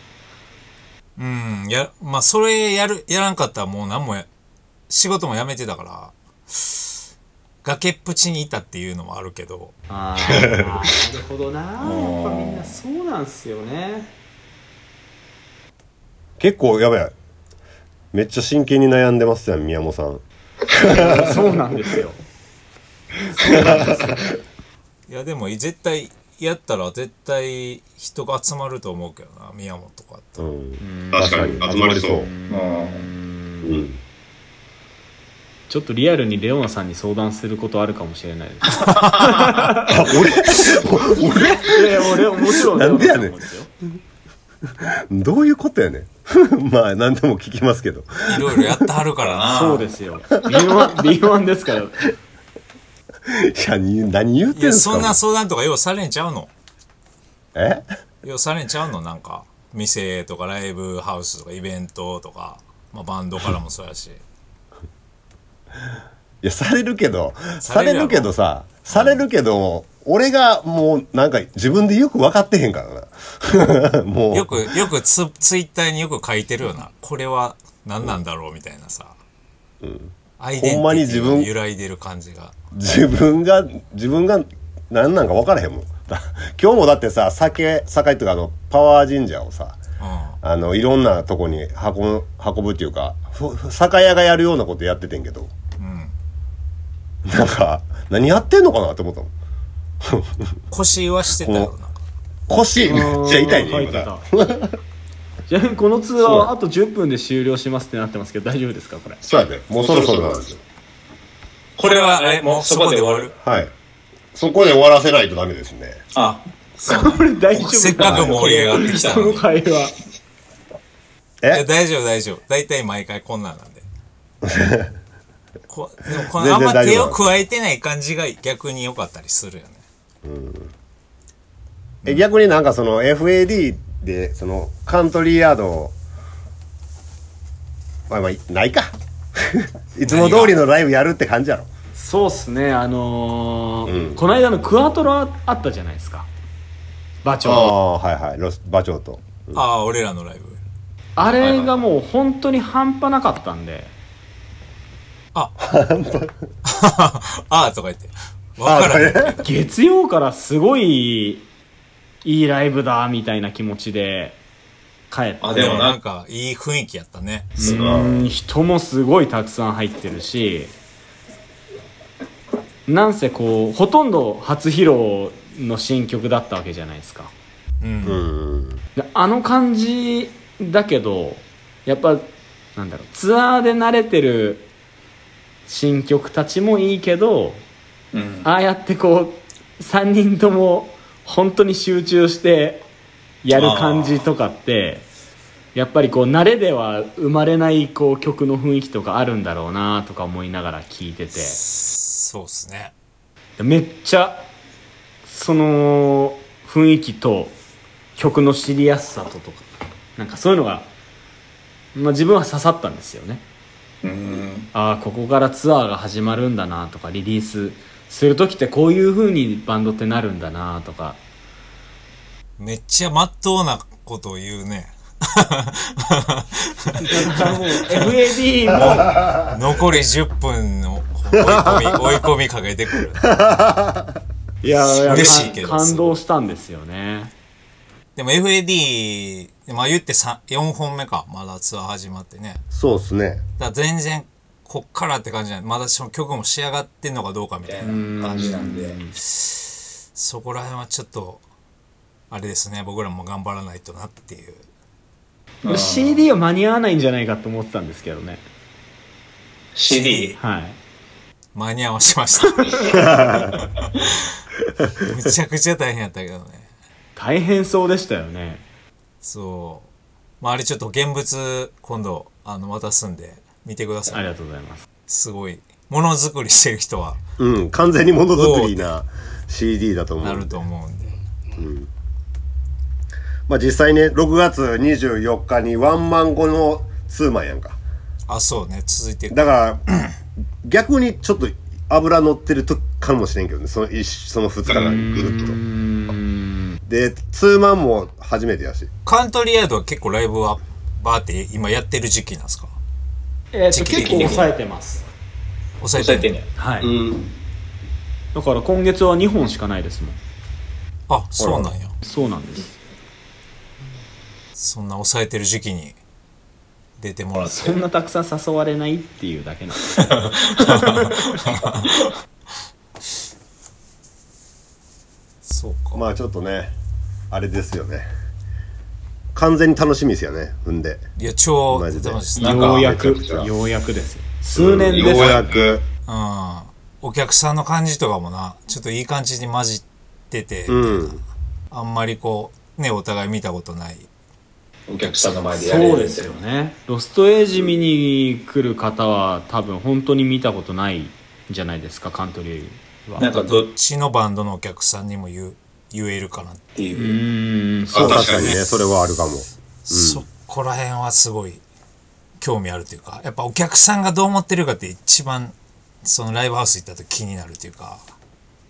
うんやまあそれやるやらんかったらもう何もや仕事も辞めてたから崖っぷちにいたっていうのもあるけど。あーなるほどな。やっぱみんなそうなんすよね。結構やばい。めっちゃ真剣に悩んでますやん宮本さん。(laughs) そうなんですよいやでも絶対やったら絶対人が集まると思うけどな宮本とかってうん。確かに集まりそう。うん。うんちょっとリアルにレオナさんに相談することあるかもしれないです。あ俺？俺？いやいや俺もちろんレオナなんでやねんさんもですよどういうことやねん。(laughs) まあ何でも聞きますけど。いろいろやってはるからな。そうですよ。B1, B1 (laughs) ですからいやに何言ってんすか？そんな相談とかようされんちゃうの？え？ようされんちゃうの？なんか店とかライブハウスとかイベントとか、まあ、バンドからもそうやし。(laughs) いやされるけどさされるけどさされるけど俺がもうなんか自分でよく分かってへんからな。(laughs) もう。よくよくツツイッターによく書いてるよな。これは何なんだろうみたいなさ、アイデンテほんまにィティ自分が揺らいでる感じが。自分が自分が何なんか分からへんもん。だ (laughs) 今日もだってさ酒酒っていうかあのパワー神社をさうん。あのいろんなとこに運ぶ運ぶっていうか酒屋がやるようなことやっててんけど。うん。なんか何やってんのかなって思ったもん。(laughs) 腰はしてたよな腰めっちゃ痛いね今だたちなみにこの通話はあと10分で終了しますってなってますけど大丈夫ですかこれ？そうやで。もうそろそろなんですよ。これはえもうそこで終わる？はい。そこで終わらせないとダメですね。あ、これ大丈夫せっかく盛り上がってきたこのに。いの会話。やえ大丈夫大丈夫。大体毎回こんなんなんで。(laughs) こでもこの全然あんま大丈夫手を加えてない感じが逆に良かったりするよね。え逆になんかその FAD でそのカントリーヤードまあまあないか。(laughs) いつも通りのライブやるって感じやろ。そうっすね。あのーうん。この間のクアトロああったじゃないですか。馬長ああはいはい。ロス馬長と。ああ、俺らのライブ。あれがもう本当に半端なかったんで。あ。(laughs) あとか言って。わからへん。月曜からすごいいいライブだみたいな気持ちで帰ってあでもなんか、いい雰囲気やったね。うーん人もすごいたくさん入ってるしなんせこうほとんど初披露の新曲だったわけじゃないですかうん。うんであの感じだけどやっぱなんだろうツアーで慣れてる新曲たちもいいけどうん。ああやってこう3人とも本当に集中してやる感じとかってやっぱりこう慣れでは生まれないこう曲の雰囲気とかあるんだろうなとか思いながら聴いててそうっすね。めっちゃその雰囲気と曲の知りやすさととかなんかそういうのが、まあ、自分は刺さったんですよねうん。ああここからツアーが始まるんだなとかリリースする時ってこういう風にバンドってなるんだなとかめっちゃまっとうなことを言うね。もう FAD も残り10分の追い込み、追い込みかけてくる。いや嬉しいけど感動したんですよねでも FAD、まあ言って3 4本目か。まだツアー始まってね。そうっすねだ全然、こっからって感じない。まだその曲も仕上がってんのかどうかみたいな感じなんで。そこら辺はちょっと、あれですね。僕らも頑張らないとなっていう。CD は間に合わないんじゃないかと思ってたんですけどね CD。はい間に合わしました。(laughs) むちゃくちゃ大変やったけどね。大変そうでしたよねそう。まあ、あれちょっと現物今度、あの、渡すんで、見てください。ありがとうございますすごい。ものづくりしてる人はうん完全にものづくりな CD だと思うなると思うんで。まあ実際ね6月24日にワンマン後のツーマンやんかあ、そうね。続いてる。だから逆にちょっと油乗ってるとかもしれんけどねその一その2日間ぐるっとでツーマンも初めてやしカントリーヤードは結構ライブはバーって今やってる時期なんですか？えーと結構抑えてます。抑えて抑えてんねはい、うん。だから今月は2本しかないですもん。あ、そうなんや。そうなんです。そんな抑えてる時期に出てもらって。そんなたくさん誘われないっていうだけなんです。(laughs) そうか。まあちょっとねあれですよね完全に楽しみですよね踏んで。いや、超マジで。ようやく。ようやくですよ。数年です、ようやく。うん。お客さんの感じとかもな、ちょっといい感じに混じってて、うん。あんまりこう、ね、お互い見たことない。お客さんの前でやれる。そうですよね。ロストエイジ見に来る方は多分本当に見たことないんじゃないですかカントリーは。なんかどっうちのバンドのお客さんにも言う、言えるかな。ていう。う。そう確かにね。それはあるかも。そこら辺はすごい興味あるというか、やっぱお客さんがどう思ってるかって一番、そのライブハウス行った時気になるというか、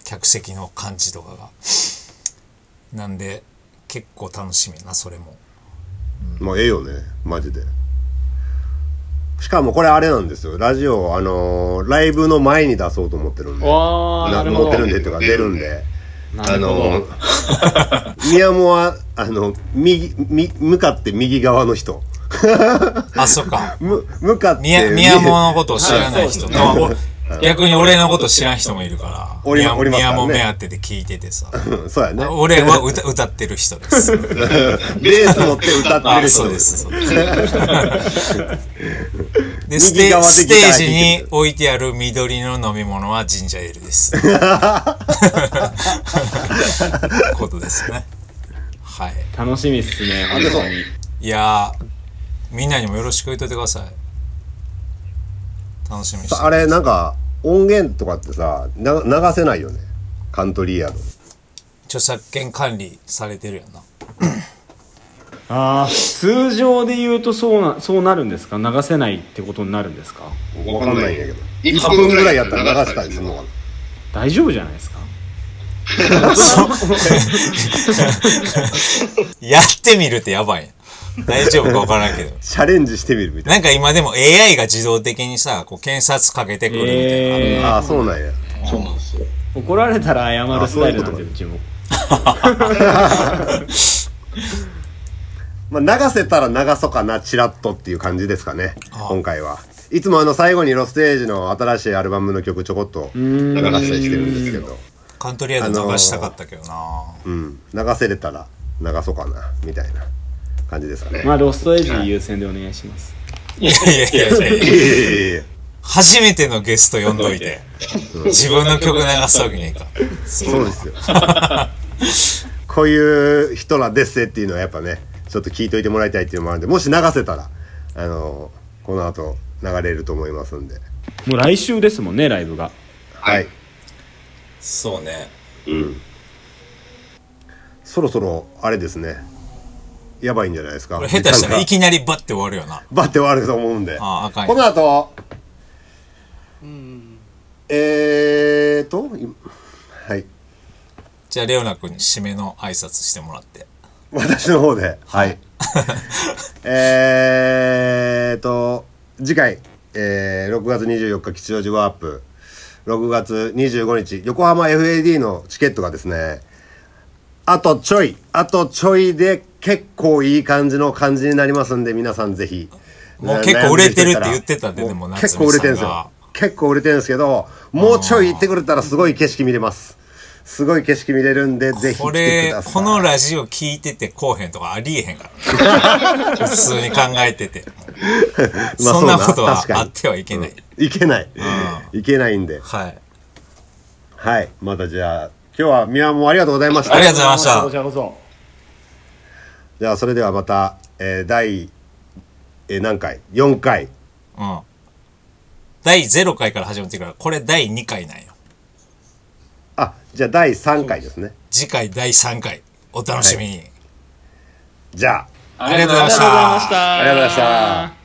客席の感じとかが。なんで、結構楽しみやな、それも。もうええよね。マジで。しかもこれあれなんですよ。ラジオあのーライブの前に出そうと思ってるんで。あなるほど。持ってるんでっていうか出るんであのー宮本はあの右み向かって右側の人あ、そっか。む向かって宮、宮本のことを知らない人はいの、逆に俺のこと知らん人もいるから、おり宮おりますからね宮本目当てで聞いててさ。う (laughs) んそうやね俺は歌歌ってる人です。(laughs) ベース持って歌ってあ、る人です。そうです (laughs) で、ステージに置いてある緑の飲み物はジンジャーエールです。ことですね。はい。楽しみっすね本当にいやー、みんなにもよろしく言っといてください。楽しみにしてあれなんか音源とかってさな流せないよねカントリーヤード著作権管理されてるよなああ通常で言うとそうなそうなるんですか？流せないってことになるんですか？わかんないんやけど。1 1分ぐらいやったら流したりするのかな。大丈夫じゃないですか？(laughs) やってみるってやばい。大丈夫か分からんけど。チャレンジしてみるみたいな。んか今でも AI が自動的にさこう検察かけてくるみたいな。えー。なああそうなんや。そうなんですよ。怒られたら謝るスタイルなんであうちも (laughs) まあ、流せたら流そうかな、チラッとっていう感じですかね、今回は。いつもあの最後にロステージの新しいアルバムの曲ちょこっと流したりしてるんですけど。カントリアで流したかったけどな、うん。流せれたら流そうかな、みたいな感じですかね。まあ、ロストエイジ優先でお願いします。いやいやいやいやいや初めてのゲスト呼んどいて、自分の曲流すわけねえか。そうですよ。こういう人らですっていうのはやっぱね、ちょっと聞いといてもらいたいっていうのもあるんでもし流せたらあのこの後流れると思いますんで。もう来週ですもんねライブが。はい。そうね。そろそろあれですね。やばいんじゃないですか。これ下手したらいきなりバッて終わるよな。バッて終わると思うんで。あああかんよ。この後。えーといはい。じゃあレオナ君に締めの挨拶してもらって私の方で。はい。(laughs) えーと次回、えー6月24日吉祥寺ワープ。6月25日横浜 FAD のチケットがですねあとちょいあとちょいで結構いい感じの感じになりますんで皆さんぜひ。もう結構売れてるって言ってたんででも夏結構売れてるんですよ。結構売れてるんですけどもうちょい行ってくれたらすごい景色見れますすごい景色見れるんでぜひこ来てくれださい。このラジオ聞いててこうへんとかありえへんから。(laughs) 普通に考えてて。(laughs) まあそんなことは確かにあってはいけない、いけない、いけないんで。はい。はい。またじゃあ今日は宮本もありがとうございました。ありがとうございました。こちらこそ。じゃあそれではまた、えー第、えー何回 ?4 回。うん。第0回から始まってるからこれ第2回なんよあじゃあ第3回ですね。次回第3回。お楽しみに、じゃあ。ありがとうございましたありがとうございました。ありがとうございました